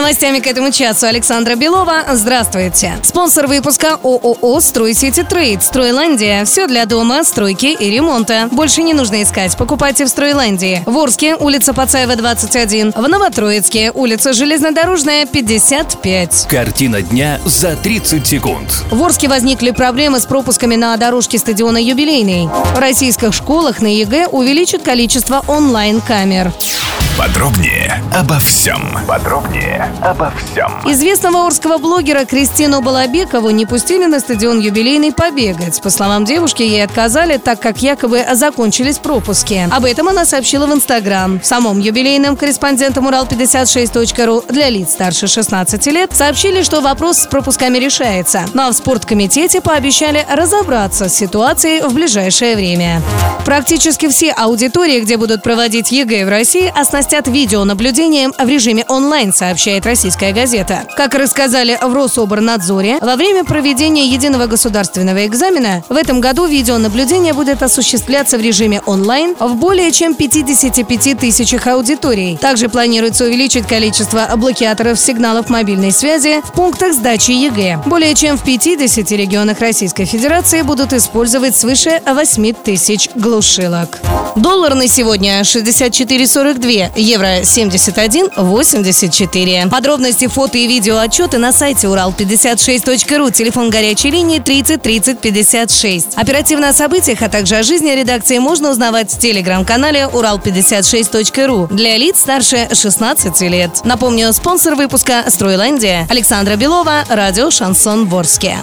Новостями к этому часу Александра Белова. Здравствуйте. Спонсор выпуска ООО «Стройсити Трейд». «Стройландия». Все для дома, стройки и ремонта. Больше не нужно искать. Покупайте в «Стройландии». В Орске, улица Пацаева, 21. В Новотроицке, улица Железнодорожная, 55. Картина дня за 30 секунд. В Орске возникли проблемы с пропусками на дорожке стадиона «Юбилейный». В российских школах на ЕГЭ увеличат количество онлайн-камер. Подробнее обо всем. Подробнее обо всем. Известного орского блогера Кристину Балабекову не пустили на стадион «Юбилейный» побегать. По словам девушки, ей отказали, так как якобы закончились пропуски. Об этом она сообщила в Инстаграм. В самом «Юбилейном» корреспондентам Урал56.ру для лиц старше 16 лет сообщили, что вопрос с пропусками решается. Ну а в спорткомитете пообещали разобраться с ситуацией в ближайшее время. Практически все аудитории, где будут проводить ЕГЭ в России, оснастят видеонаблюдением в режиме онлайн, сообщает российская газета. Как рассказали в Рособорнадзоре, во время проведения единого государственного экзамена в этом году видеонаблюдение будет осуществляться в режиме онлайн в более чем 55 тысячах аудиторий. Также планируется увеличить количество блокираторов сигналов мобильной связи в пунктах сдачи ЕГЭ. Более чем в 50 регионах Российской Федерации будут использовать свыше 8 тысяч глушилок. Доллар на сегодня 64,42, евро 71,84. Подробности, фото и видео отчеты на сайте урал56.ру, телефон горячей линии 30 30 56. Оперативно о событиях, а также о жизни редакции можно узнавать в телеграм-канале урал56.ру для лиц старше 16 лет. Напомню, спонсор выпуска «Стройландия» Александра Белова, радио «Шансон Ворске».